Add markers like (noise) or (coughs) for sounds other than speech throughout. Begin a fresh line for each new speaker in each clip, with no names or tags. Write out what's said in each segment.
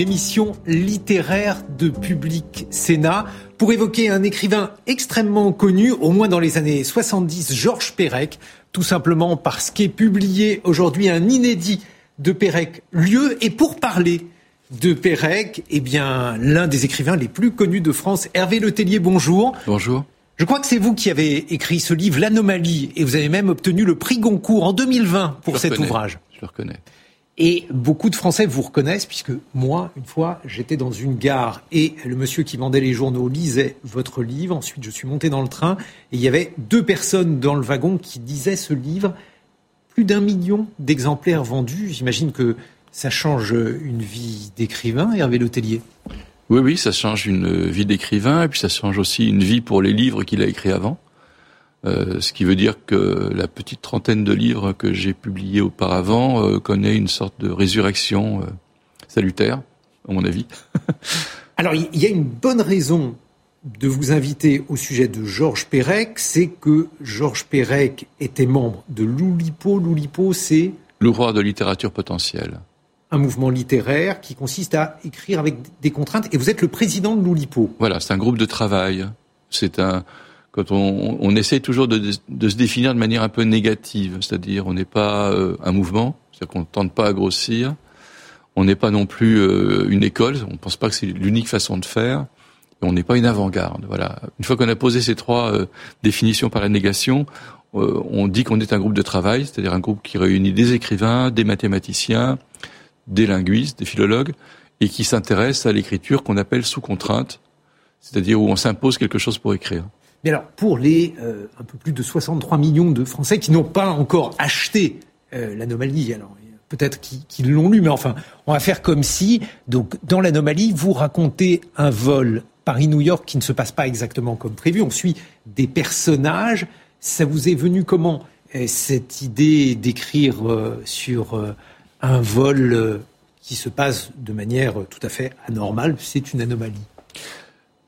L'émission littéraire de Public Sénat, pour évoquer un écrivain extrêmement connu, au moins dans les années 70, Georges Perec, tout simplement parce qu'est publié aujourd'hui un inédit de Perec, lieu, et pour parler de Perec, eh bien, l'un des écrivains les plus connus de France, Hervé Letellier, bonjour.
Bonjour.
Je crois que c'est vous qui avez écrit ce livre, L'Anomalie, et vous avez même obtenu le prix Goncourt en 2020 pour cet ouvrage.
Je le reconnais.
Et beaucoup de Français vous reconnaissent, puisque moi, une fois, j'étais dans une gare et le monsieur qui vendait les journaux lisait votre livre. Ensuite, je suis monté dans le train et il y avait deux personnes dans le wagon qui disaient ce livre. Plus d'un million d'exemplaires vendus. J'imagine que ça change une vie d'écrivain, Hervé Letellier.
Oui, oui, ça change une vie d'écrivain et puis ça change aussi une vie pour les livres qu'il a écrits avant. Euh, ce qui veut dire que la petite trentaine de livres que j'ai publiés auparavant euh, connaît une sorte de résurrection euh, salutaire, à mon avis. (laughs)
Alors, il y a une bonne raison de vous inviter au sujet de Georges Perec, c'est que Georges Perec était membre de l'Oulipo. L'Oulipo, c'est
L'ouvroir de littérature potentielle.
Un mouvement littéraire qui consiste à écrire avec des contraintes. Et vous êtes le président de l'Oulipo.
Voilà, c'est un groupe de travail. C'est un, quand on, on essaie toujours de, se définir de manière un peu négative, c'est-à-dire on n'est pas euh, un mouvement, c'est-à-dire qu'on ne tente pas à grossir, on n'est pas non plus euh, une école, on ne pense pas que c'est l'unique façon de faire, et on n'est pas une avant-garde. Voilà. Une fois qu'on a posé ces trois euh, définitions par la négation, on dit qu'on est un groupe de travail, c'est-à-dire un groupe qui réunit des écrivains, des mathématiciens, des linguistes, des philologues, et qui s'intéresse à l'écriture qu'on appelle sous contrainte, c'est-à-dire où on s'impose quelque chose pour écrire.
Mais alors, pour les euh, un peu plus de 63 millions de Français qui n'ont pas encore acheté euh, l'anomalie, alors peut-être qu'ils l'ont lu, mais enfin, on va faire comme si, donc, dans l'anomalie, vous racontez un vol Paris-New York qui ne se passe pas exactement comme prévu. On suit des personnages. Ça vous est venu comment euh, cette idée d'écrire sur un vol qui se passe de manière tout à fait anormale? C'est une anomalie.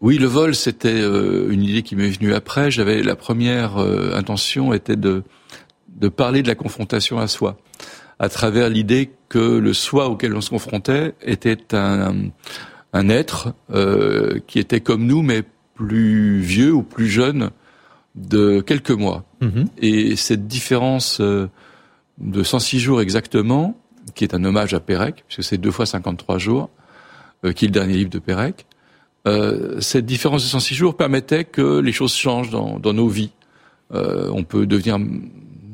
Oui, le vol, c'était euh, une idée qui m'est venue après. J'avais la première euh, intention était de de parler de la confrontation à soi, à travers l'idée que le soi auquel on se confrontait était un, un être euh, qui était comme nous, mais plus vieux ou plus jeune de quelques mois. Mm-hmm. Et cette différence de 106 jours exactement, qui est un hommage à Pérec, puisque c'est deux fois 53 jours, qui est le dernier livre de Pérec, euh, cette différence de 106 jours permettait que les choses changent dans, dans nos vies. Euh, on peut devenir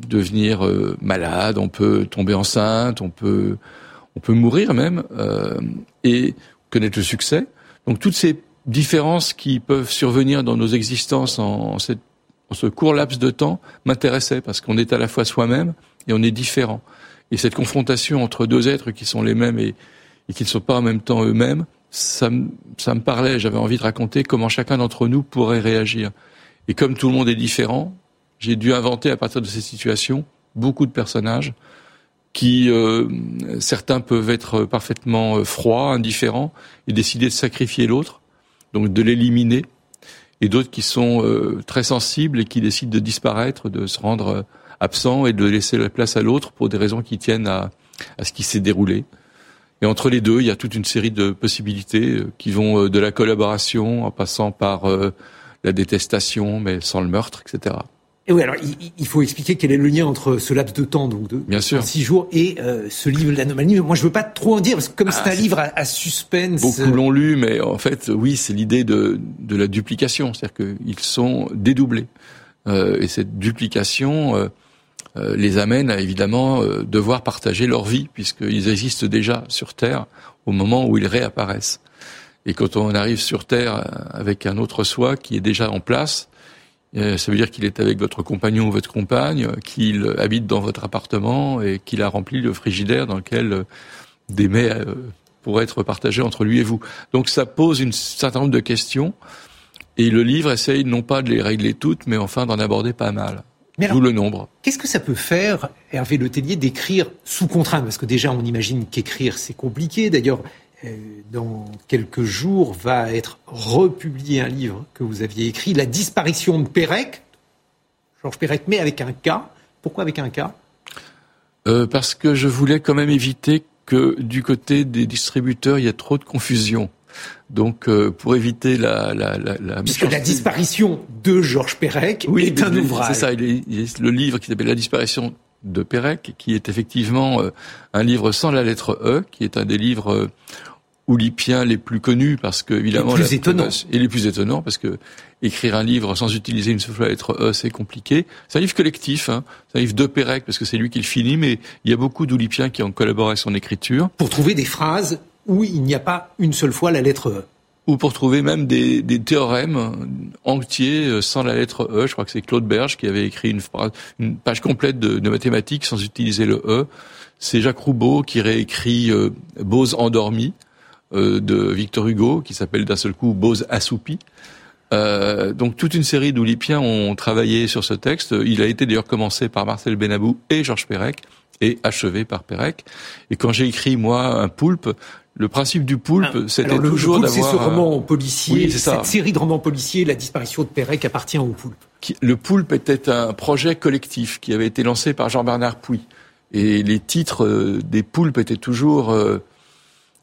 devenir euh, malade, on peut tomber enceinte, on peut on peut mourir même euh, et connaître le succès. Donc toutes ces différences qui peuvent survenir dans nos existences en, cette, en ce court laps de temps m'intéressaient parce qu'on est à la fois soi-même et on est différent. Et cette confrontation entre deux êtres qui sont les mêmes et, et qui ne sont pas en même temps eux-mêmes, ça, ça me parlait, j'avais envie de raconter comment chacun d'entre nous pourrait réagir. Et comme tout le monde est différent, j'ai dû inventer à partir de ces situations beaucoup de personnages qui, euh, certains peuvent être parfaitement euh, froids, indifférents, et décider de sacrifier l'autre, donc de l'éliminer, et d'autres qui sont euh, très sensibles et qui décident de disparaître, de se rendre absents et de laisser la place à l'autre pour des raisons qui tiennent à ce qui s'est déroulé. Et entre les deux, il y a toute une série de possibilités euh, qui vont euh, de la collaboration en passant par euh, la détestation, mais sans le meurtre, etc.
Et oui, alors il, faut expliquer quel est le lien entre ce laps de temps, donc de
Bien sûr.
six jours, et ce livre l'anomalie. Moi, je veux pas trop en dire parce que comme c'est ah, un livre à, suspense.
Beaucoup l'ont lu, mais en fait, oui, c'est l'idée de, de la duplication, c'est-à-dire qu'ils sont dédoublés. Euh, et cette duplication euh, les amène à évidemment euh, devoir partager leur vie puisqu'ils existent déjà sur Terre au moment où ils réapparaissent. Et quand on arrive sur Terre euh, avec un autre soi qui est déjà en place, ça veut dire qu'il est avec votre compagnon ou votre compagne, qu'il habite dans votre appartement et qu'il a rempli le frigidaire dans lequel des mets pourrait être partagé entre lui et vous. Donc ça pose un certain nombre de questions. Et le livre essaye non pas de les régler toutes, mais enfin d'en aborder pas mal. D'où le nombre.
Qu'est-ce que ça peut faire, Hervé Letellier, d'écrire sous contrainte? Parce que déjà, on imagine qu'écrire, c'est compliqué. D'ailleurs, euh, dans quelques jours, va être republié un livre que vous aviez écrit, La disparition de Pérec. Georges Pérec, mais avec un K. Pourquoi avec un K?
Euh, Parce que je voulais quand même éviter que du côté des distributeurs, il y ait trop de confusion. Donc, euh, pour éviter la, la, la, la
Puisque la disparition de Georges Perec oui, est un ouvrage.
C'est ça, il, est, le livre qui s'appelle La disparition de Pérec, qui est effectivement euh, un livre sans la lettre E, qui est un des livres euh, oulipiens les plus connus parce que évidemment
les plus étonnants
et les plus étonnants parce que écrire un livre sans utiliser une seule lettre E c'est compliqué. C'est un livre collectif, hein. c'est un livre de Pérec parce que c'est lui qui le finit, mais il y a beaucoup d'oulipiens qui ont collaboré à son écriture
pour trouver des phrases où il n'y a pas une seule fois la lettre E.
Ou pour trouver même des, des théorèmes entiers euh, sans la lettre E. Je crois que c'est Claude Berge qui avait écrit une, une page complète de, de, mathématiques sans utiliser le E. C'est Jacques Roubaud qui réécrit euh, Bose endormi euh, de Victor Hugo, qui s'appelle d'un seul coup Bose assoupi. Euh, donc toute une série d'Oulipiens ont travaillé sur ce texte. Il a été d'ailleurs commencé par Marcel Benabou et Georges Perec et achevé par Perec. Et quand j'ai écrit moi un poulpe, le principe du poulpe, c'était toujours d'avoir.
C'est ce roman policier, cette série de romans policiers, la disparition de Perec appartient au poulpe.
Le poulpe était un projet collectif qui avait été lancé par Jean-Bernard Pouy. Et les titres euh, des poulpes étaient toujours euh,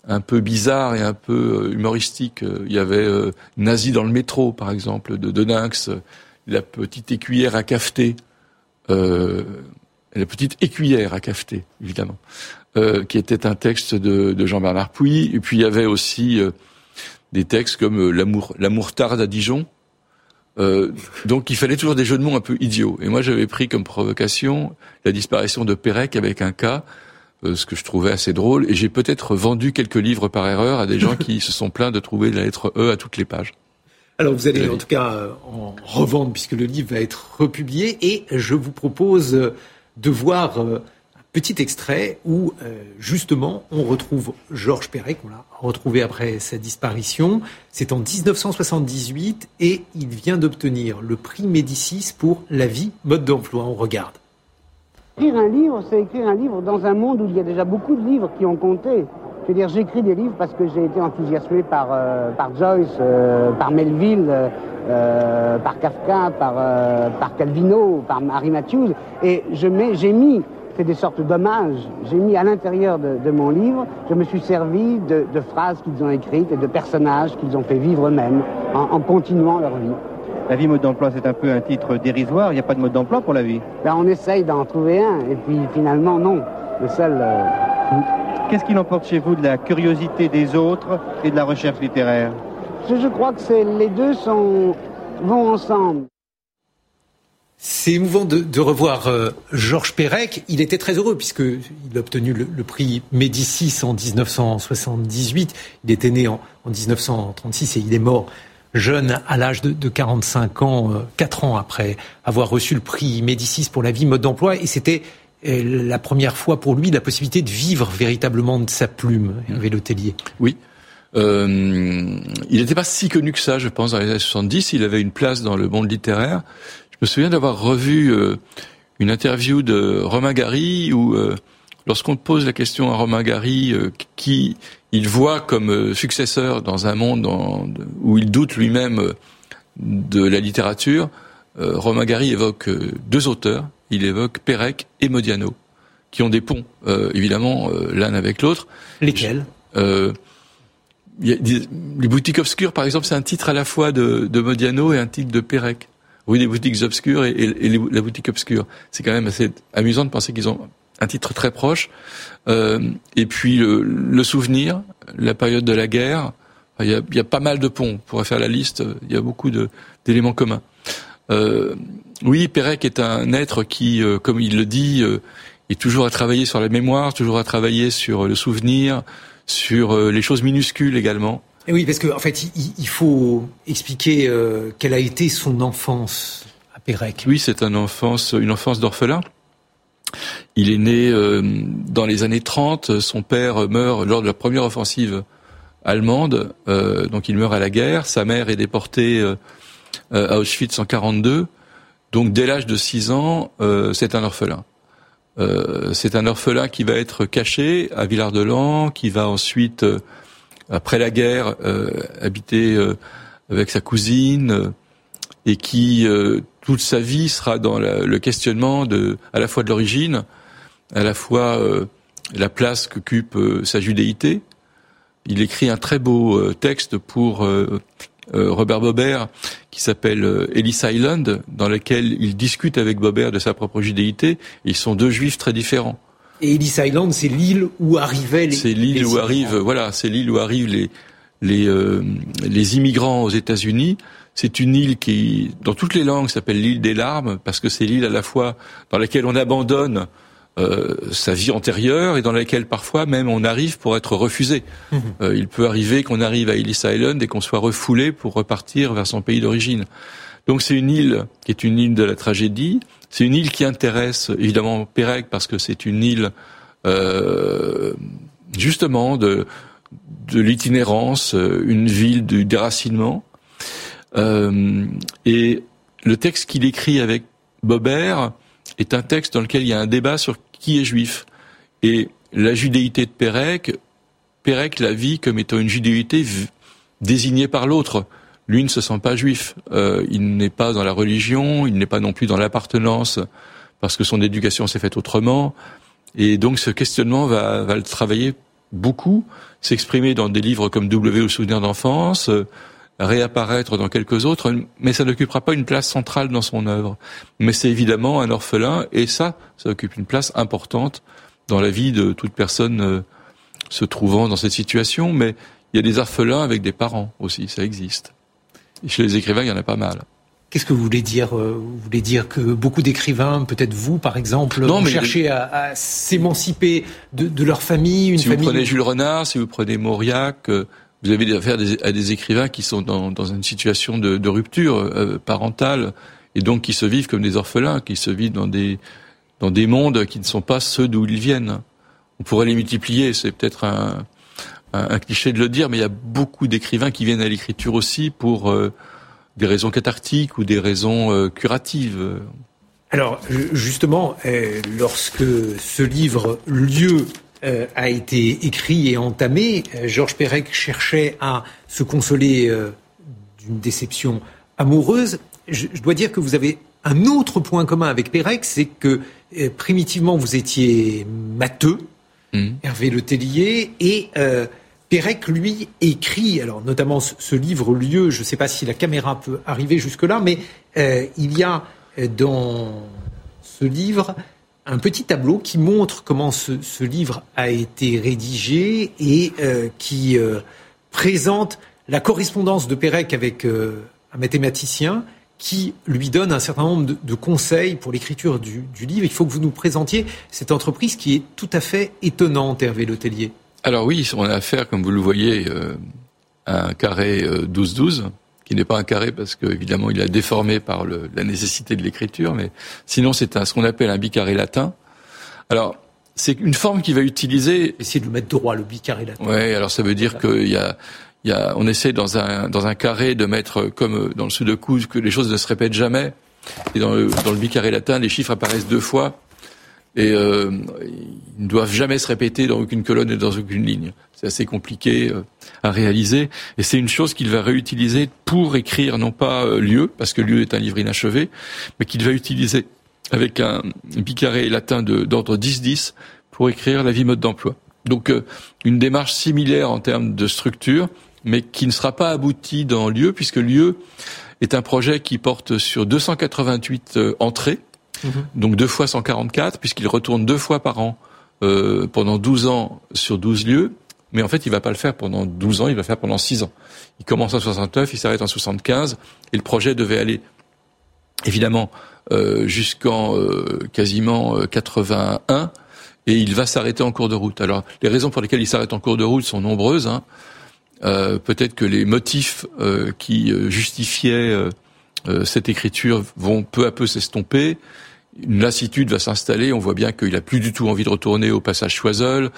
un peu bizarres et un peu euh, humoristiques. Il y avait Nazi dans le métro, par exemple, de Deninx, la petite écuyère à cafeter, euh, la petite écuyère à cafeter, évidemment. Euh, qui était un texte de, de Jean-Bernard Pouy. Et puis il y avait aussi euh, des textes comme euh, l'amour, l'amour tarde à Dijon. donc il fallait toujours des jeux de mots un peu idiots. Et moi j'avais pris comme provocation la disparition de Pérec avec un cas, ce que je trouvais assez drôle. Et j'ai peut-être vendu quelques livres par erreur à des gens qui se sont plaints de trouver la lettre E à toutes les pages.
Alors vous allez en tout cas en revendre puisque le livre va être republié et je vous propose de voir Petit extrait où euh, justement on retrouve Georges Perret, qu'on l'a retrouvé après sa disparition. C'est en 1978 et il vient d'obtenir le prix Médicis pour la vie, mode d'emploi. On regarde.
Écrire un livre, c'est écrire un livre dans un monde où il y a déjà beaucoup de livres qui ont compté. Je veux dire, j'écris des livres parce que j'ai été enthousiasmé par, euh, par Joyce, euh, par Melville, par Kafka, par, par Calvino, par Harry Matthews. Et j'ai mis c'est des sortes d'hommages. J'ai mis à l'intérieur de, mon livre, je me suis servi de, phrases qu'ils ont écrites et de personnages qu'ils ont fait vivre eux-mêmes en, continuant leur vie.
La vie mode d'emploi, c'est un peu un titre dérisoire. Il n'y a pas de mode d'emploi pour la vie
ben, On essaye d'en trouver un, et puis finalement, non. Le seul. Euh,
Qu'est-ce qui l'emporte chez vous de la curiosité des autres et de la recherche littéraire
je, je crois que les deux sont, vont ensemble.
C'est émouvant de, revoir euh, Georges Perec. Il était très heureux puisqu'il a obtenu le, prix Médicis en 1978. Il était né en, 1936 et il est mort jeune à l'âge de, 45 ans, euh, quatre 4 ans après avoir reçu le prix Médicis pour la vie mode d'emploi. Et c'était euh, la première fois pour lui la possibilité de vivre véritablement de sa plume, Hervé.
Oui. il n'était pas si connu que ça, je pense, dans les années 70. Il avait une place dans le monde littéraire. Je me souviens d'avoir revu euh, une interview de Romain Gary où, euh, lorsqu'on pose la question à Romain Gary, euh, qui il voit comme successeur dans un monde où il doute lui-même de la littérature, Romain Gary évoque deux auteurs. Il évoque Pérec et Modiano, qui ont des ponts, évidemment, l'un avec l'autre.
Lesquels?
Les boutiques obscures, par exemple, c'est un titre à la fois de, de Modiano et un titre de Pérec. Oui, les boutiques obscures et, la boutique obscure. C'est quand même assez amusant de penser qu'ils ont un titre très proche. Euh, et puis le, souvenir, la période de la guerre. Il y, a, il y, a, pas mal de ponts. On pourrait faire la liste. Il y a beaucoup d'éléments communs. Euh, oui, Pérec est un être qui, euh, comme il le dit, euh, est toujours à travailler sur la mémoire, toujours à travailler sur le souvenir, sur euh, les choses minuscules également.
Et oui, parce qu'en en fait, il, faut expliquer euh, quelle a été son enfance à Pérec.
Oui, c'est une enfance, une enfance d'orphelin. Il est né dans les années 30. Son père meurt lors de la première offensive allemande, donc il meurt à la guerre. Sa mère est déportée à Auschwitz en 42. Donc dès l'âge de 6 ans, c'est un orphelin. Euh, c'est un orphelin qui va être caché à Villard-de-Lans, qui va ensuite, euh, après la guerre, euh, habiter avec sa cousine, et qui toute sa vie sera dans le questionnement de, à la fois de l'origine, à la fois la place qu'occupe sa judéité. Il écrit un très beau texte pour euh, Robert Bobert qui s'appelle euh, Ellis Island, dans lequel il discute avec Bobert de sa propre judéité. Ils sont deux juifs très différents.
Et Ellis Island, c'est l'île où arrivaient les.
C'est l'île où arrivent, voilà, c'est l'île où arrivent les les euh, les immigrants aux États-Unis. C'est une île qui, dans toutes les langues, s'appelle l'île des larmes parce que c'est l'île à la fois dans laquelle on abandonne euh, sa vie antérieure et dans laquelle parfois même on arrive pour être refusé. Mhm. Euh, il peut arriver qu'on arrive à Ellis Island et qu'on soit refoulé pour repartir vers son pays d'origine. Donc c'est une île qui est une île de la tragédie. C'est une île qui intéresse évidemment Pérec parce que c'est une île euh, justement de, de l'itinérance, une ville du déracinement. et le texte qu'il écrit avec Bobert est un texte dans lequel il y a un débat sur qui est juif. Et la judéité de Pérec, Pérec la vit comme étant une judéité désignée par l'autre. Lui ne se sent pas juif. Euh, il n'est pas dans la religion, il n'est pas non plus dans l'appartenance, parce que son éducation s'est faite autrement. Et donc ce questionnement va, va le travailler beaucoup, s'exprimer dans des livres comme W ou Souvenir d'enfance, réapparaître dans quelques autres, mais ça n'occupera pas une place centrale dans son œuvre. Mais c'est évidemment un orphelin, et ça, ça occupe une place importante dans la vie de toute personne euh, se trouvant dans cette situation. Mais il y a des orphelins avec des parents aussi, ça existe. Et chez les écrivains, il y en a pas mal.
Qu'est-ce que vous voulez dire euh, Vous voulez dire que beaucoup d'écrivains, peut-être vous par exemple, non, cherché à, s'émanciper de, leur famille,
une si vous prenez Jules Renard, si vous prenez Mauriac, euh, vous avez affaire à des écrivains qui sont dans, une situation de, rupture euh, parentale et donc qui se vivent comme des orphelins, qui se vivent dans des dans des mondes qui ne sont pas ceux d'où ils viennent. On pourrait les multiplier, c'est peut-être un, un, cliché de le dire, mais il y a beaucoup d'écrivains qui viennent à l'écriture aussi pour euh, des raisons cathartiques ou des raisons euh, curatives.
Alors justement, lorsque ce livre Lieu euh, a été écrit et entamé, euh, Georges Perec cherchait à se consoler euh, d'une déception amoureuse. Je, dois dire que vous avez un autre point commun avec Perec, c'est que primitivement vous étiez matheux, mmh. Hervé Le Tellier, et Pérec, lui, écrit, alors notamment ce, livre Lieu, je ne sais pas si la caméra peut arriver jusque-là, mais il y a dans ce livre un petit tableau qui montre comment ce, livre a été rédigé et euh, qui euh, présente la correspondance de Pérec avec euh, un mathématicien qui lui donne un certain nombre de, conseils pour l'écriture du, livre. Il faut que vous nous présentiez cette entreprise qui est tout à fait étonnante, Hervé Letellier.
Alors oui, on a affaire, comme vous le voyez, à un carré 12-12 qui n'est pas un carré parce que évidemment il a déformé par le, la nécessité de l'écriture, mais sinon c'est ce qu'on appelle un bicarré latin. Alors c'est une forme qui va utiliser.
Essayer de le mettre droit le bicarré latin.
Ouais, alors ça veut dire qu'il y a, il y a, on essaie dans un dans un carré de mettre comme dans le couche que les choses ne se répètent jamais. Et dans le, dans le bicarré latin, les chiffres apparaissent deux fois et euh, ils ne doivent jamais se répéter dans aucune colonne et dans aucune ligne. C'est assez compliqué euh, à réaliser, et c'est une chose qu'il va réutiliser pour écrire non pas euh, lieu, parce que lieu est un livre inachevé, mais qu'il va utiliser avec un bicarré latin d'ordre 10-10 pour écrire la vie mode d'emploi. Donc euh, une démarche similaire en termes de structure, mais qui ne sera pas aboutie dans lieu, puisque lieu est un projet qui porte sur 288 entrées, Mhm. donc deux fois 144, puisqu'il retourne deux fois par an euh, pendant 12 ans sur 12 lieux. Mais en fait, il va pas le faire pendant 12 ans, il va le faire pendant 6 ans. Il commence en 69, il s'arrête en 75, et le projet devait aller évidemment euh, jusqu'en euh, quasiment 81, euh, et il va s'arrêter en cours de route. Alors, les raisons pour lesquelles il s'arrête en cours de route sont nombreuses. Hein. Euh, peut-être que les motifs qui justifiaient cette écriture vont peu à peu s'estomper une lassitude va s'installer. On voit bien qu'il a plus du tout envie de retourner au passage Choiseul.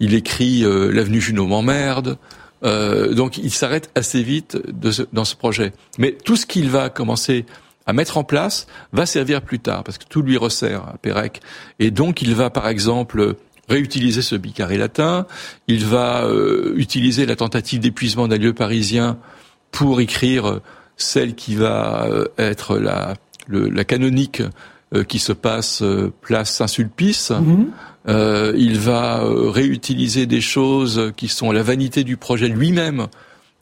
Il écrit euh, l'avenue Junot m'emmerde. Euh, donc il s'arrête assez vite dans ce projet. Mais tout ce qu'il va commencer à mettre en place va servir plus tard, parce que tout lui resserre à Pérec. Et donc il va par exemple réutiliser ce bicarré latin, il va euh, utiliser la tentative d'épuisement d'un lieu parisien pour écrire celle qui va être la, la canonique euh, qui se passe euh, place Saint-Sulpice. Mhm. Euh, il va réutiliser des choses qui sont la vanité du projet lui-même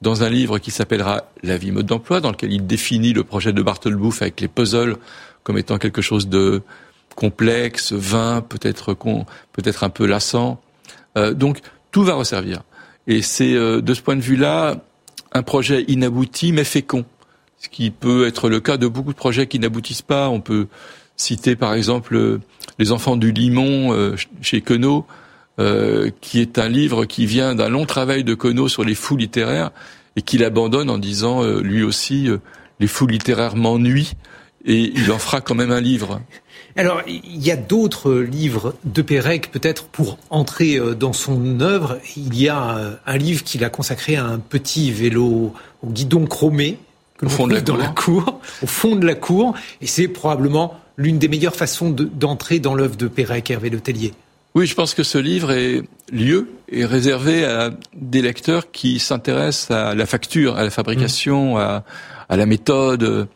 dans un livre qui s'appellera La vie mode d'emploi, dans lequel il définit le projet de Barthelbouf avec les puzzles comme étant quelque chose de complexe, vain, peut-être peut-être un peu lassant. Euh, donc tout va resservir. Et c'est de ce point de vue-là un projet inabouti mais fécond, ce qui peut être le cas de beaucoup de projets qui n'aboutissent pas. On peut citer par exemple Les enfants du limon euh, chez Queneau, euh, qui est un livre qui vient d'un long travail de Queneau sur les fous littéraires et qu'il abandonne en disant euh, lui aussi les fous littéraires m'ennuient et il en fera quand même un livre.
Alors, il y a d'autres livres de Pérec, peut-être pour entrer dans son œuvre. Il y a un livre qu'il a consacré à un petit vélo au guidon chromé,
que au fond de la
dans
cour.
la cour, au fond de la cour, et c'est probablement l'une des meilleures façons d'entrer dans l'œuvre de Pérec, Hervé Letellier.
Oui, je pense que ce livre est lieu est réservé à des lecteurs qui s'intéressent à la facture, à la fabrication, mmh. à, à, la méthode.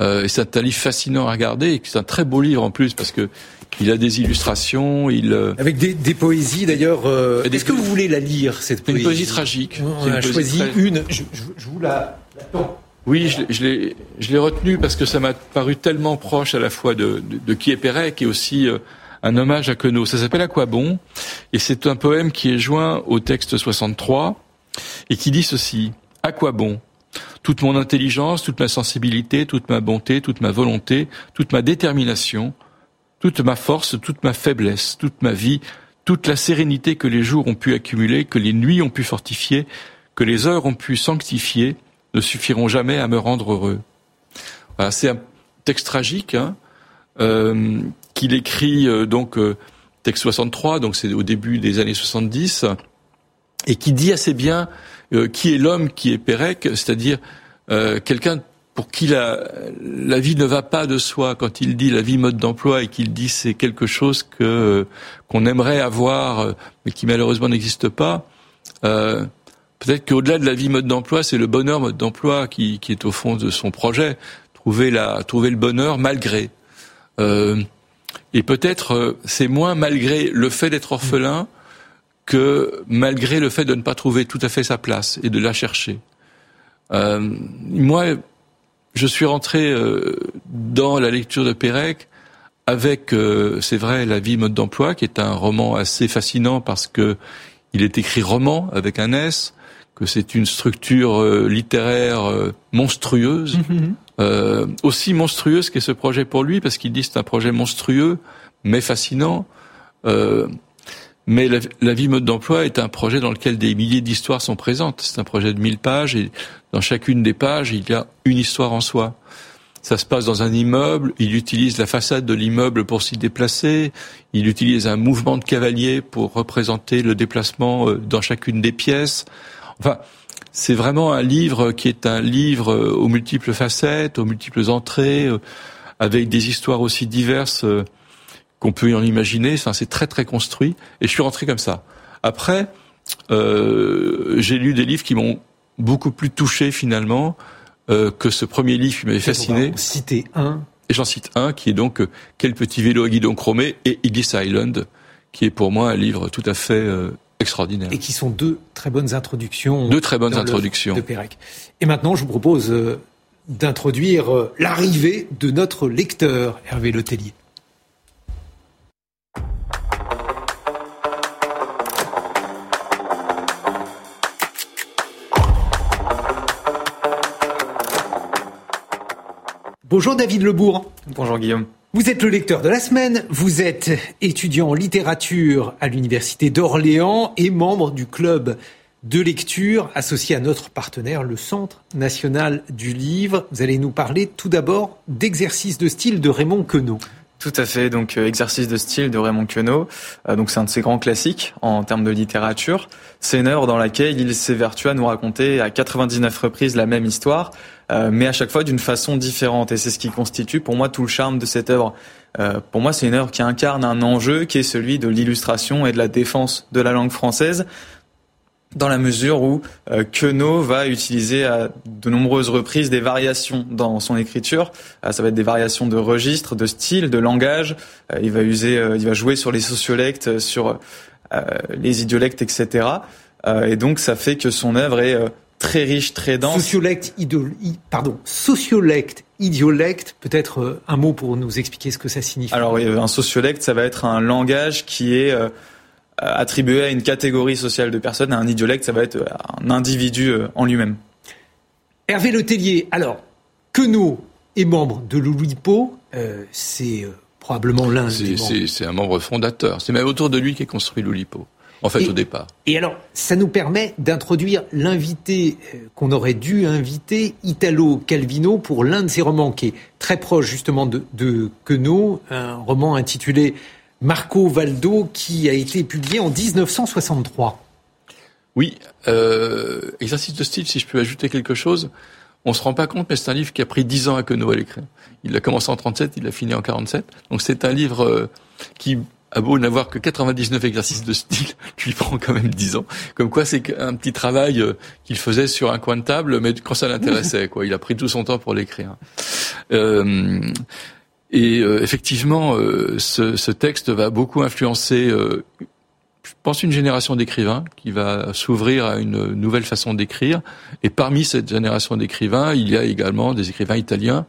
Euh, et c'est un livre fascinant à regarder et c'est un très beau livre en plus parce que il a des illustrations, il euh,
avec des, des poésies d'ailleurs. Euh, Est-ce que vous voulez la lire cette poésie
Une poésie tragique.
On a choisi une. Je, je, je vous la, la
oui, je, l'ai retenu parce que ça m'a paru tellement proche à la fois de, qui est Pérec et aussi euh, un hommage à Queneau. Ça s'appelle À quoi bon? Et c'est un poème qui est joint au texte 63 et qui dit ceci. À quoi bon? Toute mon intelligence, toute ma sensibilité, toute ma bonté, toute ma volonté, toute ma détermination, toute ma force, toute ma faiblesse, toute ma vie, toute la sérénité que les jours ont pu accumuler, que les nuits ont pu fortifier, que les heures ont pu sanctifier, ne suffiront jamais à me rendre heureux. c'est un texte tragique hein, euh, qu'il écrit euh, donc euh, texte 63, donc c'est au début des années 70, et qui dit assez bien qui est l'homme qui est Pérec, c'est-à-dire quelqu'un pour qui la, la vie ne va pas de soi. Quand il dit la vie mode d'emploi et qu'il dit c'est quelque chose que qu'on aimerait avoir, mais qui malheureusement n'existe pas. Euh, peut-être qu'au-delà de la vie mode d'emploi, c'est le bonheur mode d'emploi qui, qui, est au fond de son projet. Trouver la, trouver le bonheur malgré. Euh, et peut-être euh, c'est moins malgré le fait d'être orphelin que malgré le fait de ne pas trouver tout à fait sa place et de la chercher. Euh, moi, je suis rentré euh, dans la lecture de Pérec avec, euh, c'est vrai, La vie mode d'emploi, qui est un roman assez fascinant parce que il est écrit roman avec un S, que c'est une structure euh, littéraire euh, monstrueuse, mhm. euh, aussi monstrueuse qu'est ce projet pour lui, parce qu'il dit c'est un projet monstrueux, mais fascinant. mais la, vie mode d'emploi est un projet dans lequel des milliers d'histoires sont présentes. C'est un projet de 1000 pages et dans chacune des pages, il y a une histoire en soi. Ça se passe dans un immeuble, il utilise la façade de l'immeuble pour s'y déplacer, il utilise un mouvement de cavalier pour représenter le déplacement dans chacune des pièces. Enfin, c'est vraiment un livre qui est un livre euh, aux multiples facettes, aux multiples entrées, euh, avec des histoires aussi diverses euh, qu'on peut en imaginer. Enfin, c'est très très construit. Et je suis rentré comme ça. Après, euh, j'ai lu des livres qui m'ont beaucoup plus touché finalement euh, que ce premier livre qui m'avait fasciné.
Citer un.
Et j'en cite un qui est donc Quel petit vélo à guidon chromé et Ibis Island, qui est pour moi un livre tout à fait extraordinaire.
Et qui sont deux très bonnes introductions.
Deux très bonnes introductions.
De Pérec. Et maintenant, je vous propose euh, d'introduire euh, l'arrivée de notre lecteur, Hervé Letellier. Bonjour David Lebourg.
Bonjour Guillaume.
Vous êtes le lecteur de la semaine, vous êtes étudiant en littérature à l'Université d'Orléans et membre du club de lecture associé à notre partenaire, le Centre national du livre. Vous allez nous parler tout d'abord d'exercice de style de Raymond Queneau.
Tout à fait. Donc, euh, exercice de style de Raymond Queneau. Euh, donc, c'est un de ses grands classiques en termes de littérature. C'est une œuvre dans laquelle il s'évertue à nous raconter à 99 reprises la même histoire, euh, mais à chaque fois d'une façon différente. Et c'est ce qui constitue pour moi tout le charme de cette œuvre. pour moi, c'est une œuvre qui incarne un enjeu qui est celui de l'illustration et de la défense de la langue française dans la mesure où euh, Queneau va utiliser à de nombreuses reprises des variations dans son écriture. Euh, ça va être des variations de registre, de style, de langage. Euh, il va user, il va jouer sur les sociolectes, sur les idiolectes, etc. et donc ça fait que son œuvre est très riche, très dense.
Sociolecte, pardon, sociolecte, idiolecte, peut-être un mot pour nous expliquer ce que ça signifie.
Alors un sociolecte, ça va être un langage qui est euh, attribué à une catégorie sociale de personnes. Un idiolecte, ça va être un individu euh, en lui-même.
Hervé Letellier, alors, Queneau est membre de l'Oulipo, euh, c'est probablement l'un des membres.
C'est un membre fondateur. C'est même autour de lui qu'est construit l'Oulipo. En fait, au départ.
Et alors, ça nous permet d'introduire l'invité qu'on aurait dû inviter, Italo Calvino, pour l'un de ses romans qui est très proche justement de, de Queneau, un roman intitulé Marco Valdo qui a été publié en 1963.
Oui, euh, exercice de style, si je peux ajouter quelque chose, on se rend pas compte, mais c'est un livre qui a pris 10 ans à Queneau à l'écrire. Il a commencé en 37, il a fini en 47. Donc c'est un livre euh, qui a beau n'avoir que 99 exercices de style, (laughs) lui prend quand même 10 ans. Comme quoi, c'est un petit travail euh, qu'il faisait sur un coin de table, mais quand ça l'intéressait, (laughs) quoi. Il a pris tout son temps pour l'écrire. Euh, et euh, effectivement, euh, ce, ce, texte va beaucoup influencer, euh, je pense, une génération d'écrivains qui va s'ouvrir à une nouvelle façon d'écrire. Et parmi cette génération d'écrivains, il y a également des écrivains italiens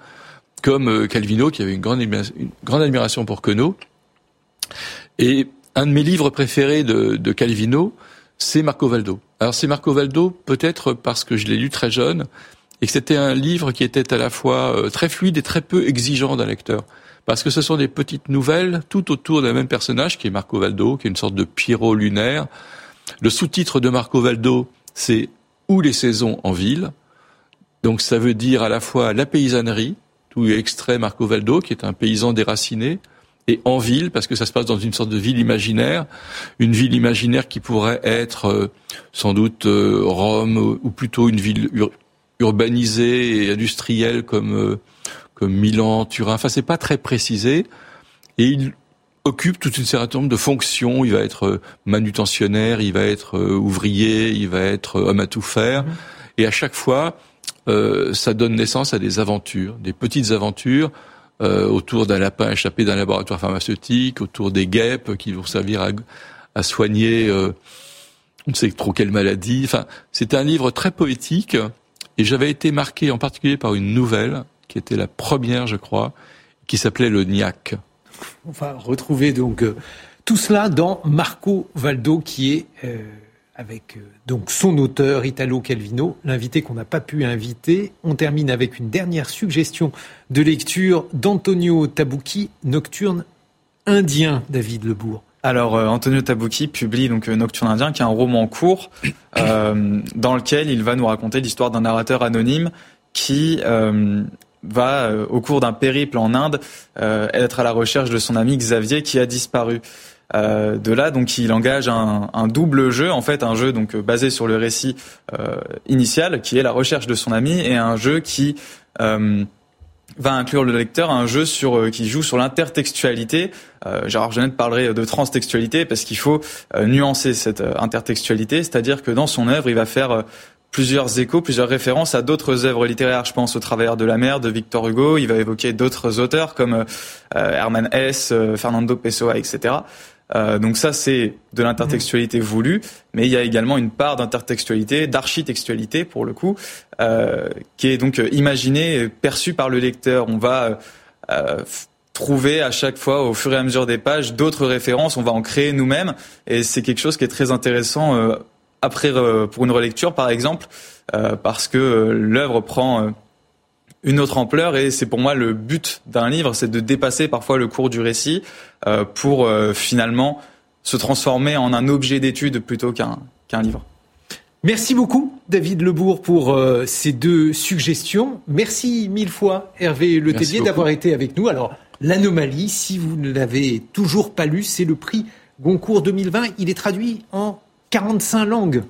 comme Calvino, qui avait une grande, une grande admiration pour Queneau. Et un de mes livres préférés de, Calvino, c'est Marco Valdo. Alors c'est Marco Valdo peut-être parce que je l'ai lu très jeune et que c'était un livre qui était à la fois euh, très fluide et très peu exigeant d'un lecteur. Parce que ce sont des petites nouvelles tout autour d'un même personnage qui est Marco Valdo, qui est une sorte de Pierrot lunaire. Le sous-titre de Marco Valdo, c'est Où les saisons en ville. Donc ça veut dire à la fois la paysannerie, tout extrait Marco Valdo, qui est un paysan déraciné, et en ville, parce que ça se passe dans une sorte de ville imaginaire, une ville imaginaire qui pourrait être euh, sans doute euh, Rome, ou plutôt une ville urbanisé et industriel comme euh, comme Milan, Turin. Enfin, c'est pas très précisé. Et il occupe toute une série de fonctions. Il va être manutentionnaire, il va être euh, ouvrier, il va être homme à tout faire. Mhm. Et à chaque fois, euh, ça donne naissance à des aventures, des petites aventures euh, autour d'un lapin échappé d'un laboratoire pharmaceutique, autour des guêpes qui vont servir à, à soigner euh, on ne sait trop quelle maladie. Enfin, c'est un livre très poétique et j'avais été marqué en particulier par une nouvelle, qui était la première, je crois, qui s'appelait Le Niac.
On va retrouver donc euh, tout cela dans Marco Valdo, qui est euh, avec euh, donc son auteur Italo Calvino, l'invité qu'on n'a pas pu inviter. On termine avec une dernière suggestion de lecture d'Antonio Tabucchi, Nocturne indien, David Lebourg.
Alors euh, Antonio Tabucchi publie donc euh, Nocturne indien, qui est un roman court (coughs) dans lequel il va nous raconter l'histoire d'un narrateur anonyme qui va, au cours d'un périple en Inde, être à la recherche de son ami Xavier qui a disparu. De là, donc, il engage un, double jeu, en fait, un jeu donc basé sur le récit initial, qui est la recherche de son ami, et un jeu qui va inclure le lecteur un jeu euh, qui joue sur l'intertextualité. Euh, Gérard Genette parlerait de transtextualité parce qu'il faut euh, nuancer cette euh, intertextualité, c'est-à-dire que dans son œuvre, il va faire plusieurs échos, plusieurs références à d'autres œuvres littéraires. Je pense au Travailleur de la mer de Victor Hugo. Il va évoquer d'autres auteurs comme Hermann Hesse, Fernando Pessoa, etc. Euh, donc ça, c'est de l'intertextualité voulue, mais il y a également une part d'intertextualité, d'architextualité pour le coup, euh, qui est donc imaginée, perçue par le lecteur. On va euh, trouver à chaque fois, au fur et à mesure des pages, d'autres références. On va en créer nous-mêmes, et c'est quelque chose qui est très intéressant euh, après pour une relecture, par exemple, parce que l'œuvre prend une autre ampleur et c'est pour moi le but d'un livre, c'est de dépasser parfois le cours du récit euh, pour euh, finalement se transformer en un objet d'étude plutôt qu'un qu'un livre.
Merci beaucoup David Lebourg pour euh, ces deux suggestions. Merci mille fois Hervé Letellier d'avoir été avec nous. Alors L'anomalie, si vous ne l'avez toujours pas lu, c'est le prix Goncourt 2020. Il est traduit en 45 langues.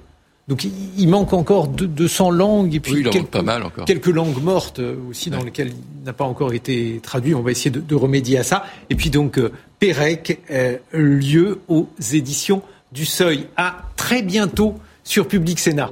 Donc il manque encore 200 langues et puis quelques,
pas mal encore.
quelques langues mortes euh, aussi dans lesquelles il n'a pas encore été traduit. On va essayer de, remédier à ça. Et puis donc euh, Pérec, euh, lieu aux éditions du Seuil. À très bientôt sur Public Sénat.